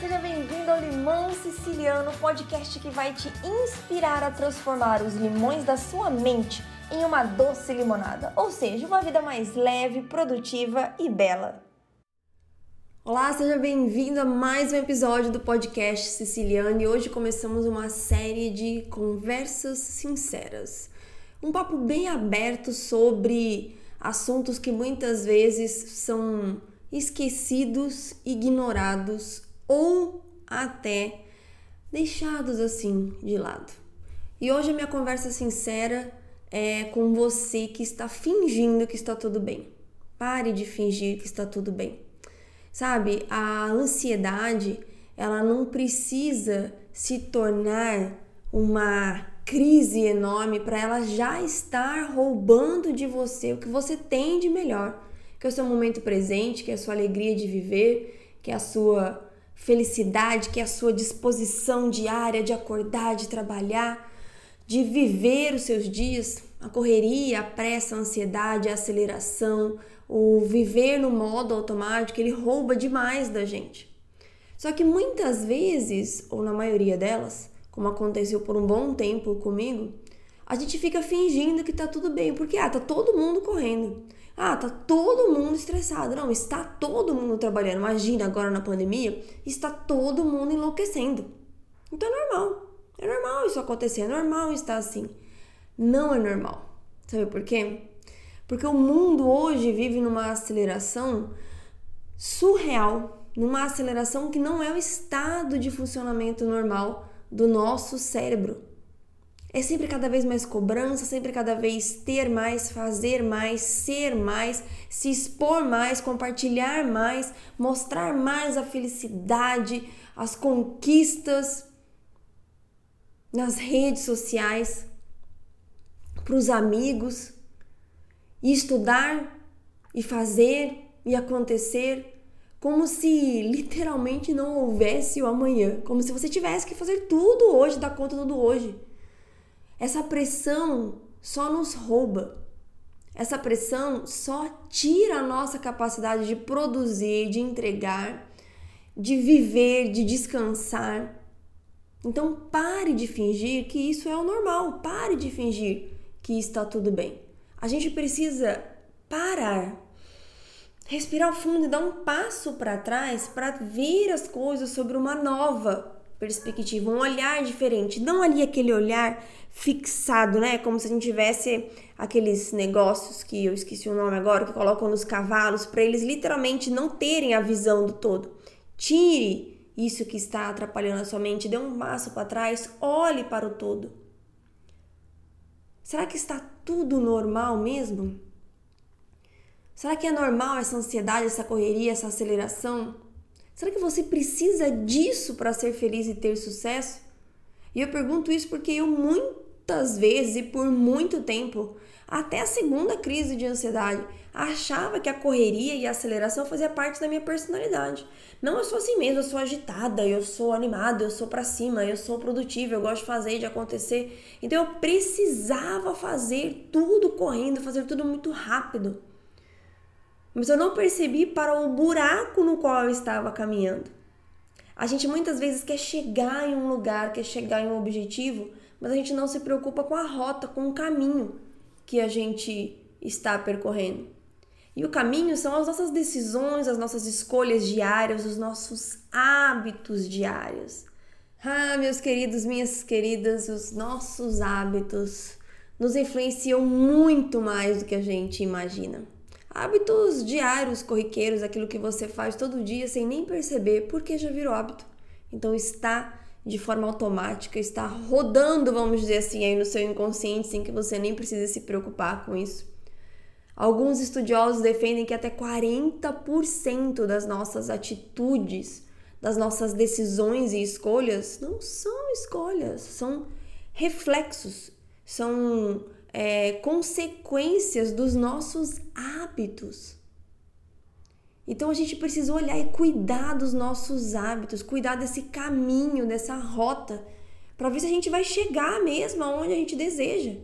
seja bem-vindo ao Limão Siciliano, podcast que vai te inspirar a transformar os limões da sua mente em uma doce limonada, ou seja, uma vida mais leve, produtiva e bela. Olá, seja bem-vindo a mais um episódio do podcast Siciliano e hoje começamos uma série de conversas sinceras. Um papo bem aberto sobre assuntos que muitas vezes são esquecidos, ignorados ou até deixados assim de lado. E hoje a minha conversa sincera é com você que está fingindo que está tudo bem. Pare de fingir que está tudo bem. Sabe, a ansiedade, ela não precisa se tornar uma crise enorme para ela já estar roubando de você o que você tem de melhor, que é o seu momento presente, que é a sua alegria de viver, que é a sua felicidade, que é a sua disposição diária de acordar, de trabalhar, de viver os seus dias, a correria, a pressa, a ansiedade, a aceleração, o viver no modo automático, ele rouba demais da gente. Só que muitas vezes, ou na maioria delas, como aconteceu por um bom tempo comigo, a gente fica fingindo que tá tudo bem, porque ah, tá todo mundo correndo. Ah, tá todo mundo estressado. Não, está todo mundo trabalhando. Imagina agora na pandemia, está todo mundo enlouquecendo. Então é normal. É normal isso acontecer, é normal estar assim. Não é normal. Sabe por quê? Porque o mundo hoje vive numa aceleração surreal, numa aceleração que não é o estado de funcionamento normal do nosso cérebro. É sempre cada vez mais cobrança, sempre cada vez ter mais, fazer mais, ser mais, se expor mais, compartilhar mais, mostrar mais a felicidade, as conquistas nas redes sociais, para os amigos, e estudar e fazer e acontecer como se literalmente não houvesse o amanhã, como se você tivesse que fazer tudo hoje, dar conta tudo hoje. Essa pressão só nos rouba. Essa pressão só tira a nossa capacidade de produzir, de entregar, de viver, de descansar. Então pare de fingir que isso é o normal, pare de fingir que está tudo bem. A gente precisa parar respirar fundo e dar um passo para trás para ver as coisas sobre uma nova perspectiva, um olhar diferente, não ali aquele olhar fixado, né? Como se a gente tivesse aqueles negócios que eu esqueci o nome agora, que colocam nos cavalos para eles literalmente não terem a visão do todo. Tire isso que está atrapalhando a sua mente, dê um passo para trás, olhe para o todo. Será que está tudo normal mesmo? Será que é normal essa ansiedade, essa correria, essa aceleração? Será que você precisa disso para ser feliz e ter sucesso? E eu pergunto isso porque eu muitas vezes e por muito tempo, até a segunda crise de ansiedade, achava que a correria e a aceleração fazia parte da minha personalidade. Não, eu sou assim mesmo, eu sou agitada, eu sou animada, eu sou para cima, eu sou produtiva, eu gosto de fazer, de acontecer. Então eu precisava fazer tudo correndo, fazer tudo muito rápido mas eu não percebi para o buraco no qual eu estava caminhando. A gente muitas vezes quer chegar em um lugar, quer chegar em um objetivo, mas a gente não se preocupa com a rota, com o caminho que a gente está percorrendo. E o caminho são as nossas decisões, as nossas escolhas diárias, os nossos hábitos diários. Ah, meus queridos, minhas queridas, os nossos hábitos nos influenciam muito mais do que a gente imagina. Hábitos diários, corriqueiros, aquilo que você faz todo dia sem nem perceber, porque já virou hábito. Então está de forma automática, está rodando, vamos dizer assim, aí no seu inconsciente, sem que você nem precise se preocupar com isso. Alguns estudiosos defendem que até 40% das nossas atitudes, das nossas decisões e escolhas não são escolhas, são reflexos, são é, consequências dos nossos hábitos. Então a gente precisa olhar e cuidar dos nossos hábitos, cuidar desse caminho, dessa rota, para ver se a gente vai chegar mesmo aonde a gente deseja.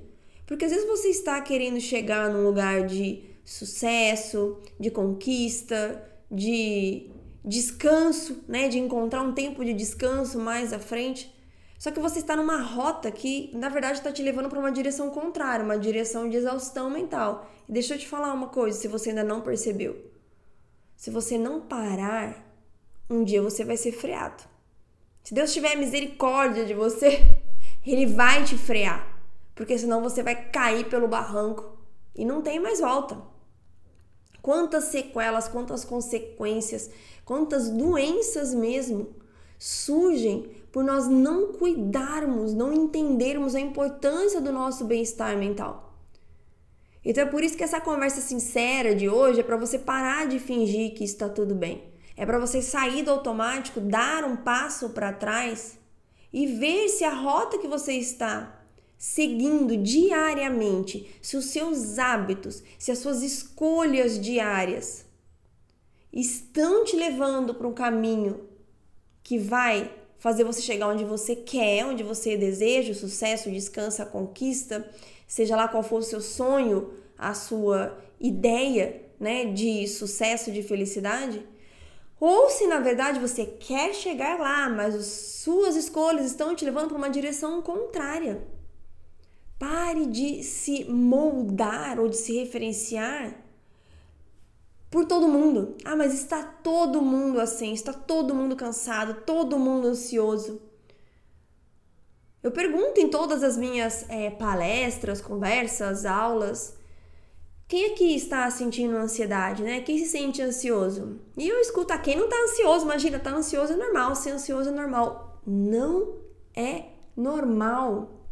Porque às vezes você está querendo chegar num lugar de sucesso, de conquista, de descanso, né, de encontrar um tempo de descanso mais à frente. Só que você está numa rota que, na verdade, está te levando para uma direção contrária, uma direção de exaustão mental. E deixa eu te falar uma coisa, se você ainda não percebeu. Se você não parar, um dia você vai ser freado. Se Deus tiver misericórdia de você, Ele vai te frear. Porque senão você vai cair pelo barranco e não tem mais volta. Quantas sequelas, quantas consequências, quantas doenças mesmo surgem por nós não cuidarmos, não entendermos a importância do nosso bem-estar mental. Então é por isso que essa conversa sincera de hoje é para você parar de fingir que está tudo bem. É para você sair do automático, dar um passo para trás e ver se a rota que você está seguindo diariamente, se os seus hábitos, se as suas escolhas diárias estão te levando para um caminho que vai fazer você chegar onde você quer, onde você deseja, o sucesso, o descanso, a conquista, seja lá qual for o seu sonho, a sua ideia, né, de sucesso, de felicidade, ou se na verdade você quer chegar lá, mas as suas escolhas estão te levando para uma direção contrária. Pare de se moldar ou de se referenciar por todo mundo. Ah, mas está todo mundo assim, está todo mundo cansado, todo mundo ansioso. Eu pergunto em todas as minhas é, palestras, conversas, aulas, quem aqui está sentindo ansiedade, né? Quem se sente ansioso? E eu escuto, ah, quem não está ansioso, imagina, tá ansioso é normal, ser ansioso é normal. Não é normal.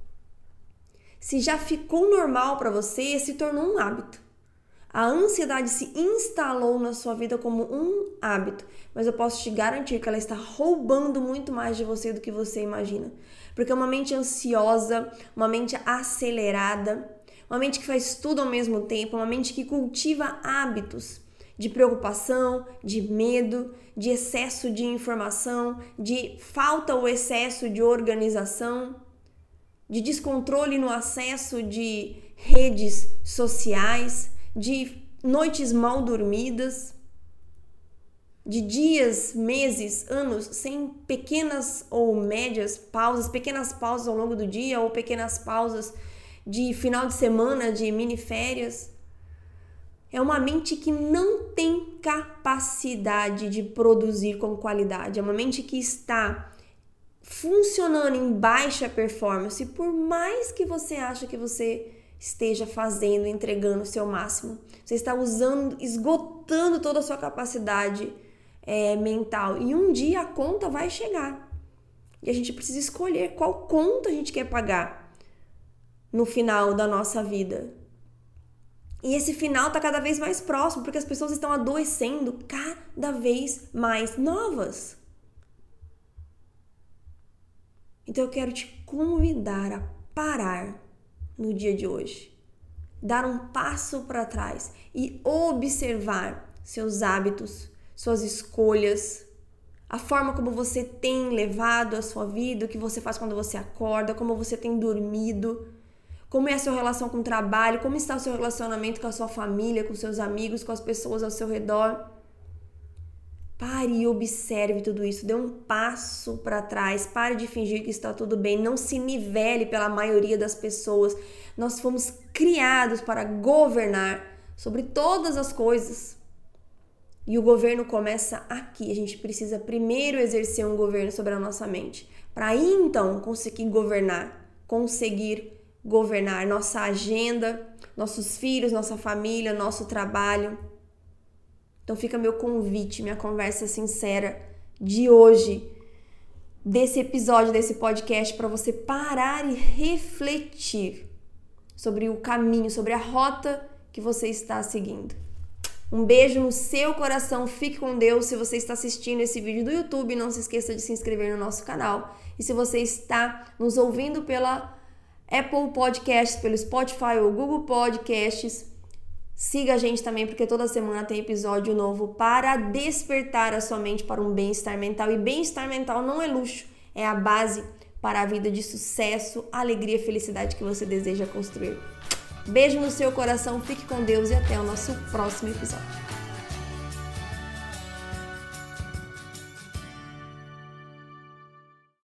Se já ficou normal para você, se tornou um hábito. A ansiedade se instalou na sua vida como um hábito, mas eu posso te garantir que ela está roubando muito mais de você do que você imagina. Porque uma mente ansiosa, uma mente acelerada, uma mente que faz tudo ao mesmo tempo, uma mente que cultiva hábitos de preocupação, de medo, de excesso de informação, de falta ou excesso de organização, de descontrole no acesso de redes sociais de noites mal dormidas, de dias, meses, anos sem pequenas ou médias pausas, pequenas pausas ao longo do dia ou pequenas pausas de final de semana, de mini férias. É uma mente que não tem capacidade de produzir com qualidade. É uma mente que está funcionando em baixa performance, por mais que você acha que você esteja fazendo, entregando o seu máximo. Você está usando, esgotando toda a sua capacidade é, mental. E um dia a conta vai chegar. E a gente precisa escolher qual conta a gente quer pagar no final da nossa vida. E esse final está cada vez mais próximo, porque as pessoas estão adoecendo cada vez mais novas. Então eu quero te convidar a parar no dia de hoje. Dar um passo para trás e observar seus hábitos, suas escolhas, a forma como você tem levado a sua vida, o que você faz quando você acorda, como você tem dormido, como é a sua relação com o trabalho, como está o seu relacionamento com a sua família, com seus amigos, com as pessoas ao seu redor. Pare e observe tudo isso, dê um passo para trás, pare de fingir que está tudo bem, não se nivele pela maioria das pessoas. Nós fomos criados para governar sobre todas as coisas. E o governo começa aqui. A gente precisa primeiro exercer um governo sobre a nossa mente, para então conseguir governar, conseguir governar nossa agenda, nossos filhos, nossa família, nosso trabalho então fica meu convite, minha conversa sincera de hoje, desse episódio, desse podcast, para você parar e refletir sobre o caminho, sobre a rota que você está seguindo. Um beijo no seu coração, fique com Deus. Se você está assistindo esse vídeo do YouTube, não se esqueça de se inscrever no nosso canal. E se você está nos ouvindo pela Apple Podcasts, pelo Spotify ou Google Podcasts, Siga a gente também, porque toda semana tem episódio novo para despertar a sua mente para um bem-estar mental. E bem-estar mental não é luxo, é a base para a vida de sucesso, alegria e felicidade que você deseja construir. Beijo no seu coração, fique com Deus e até o nosso próximo episódio.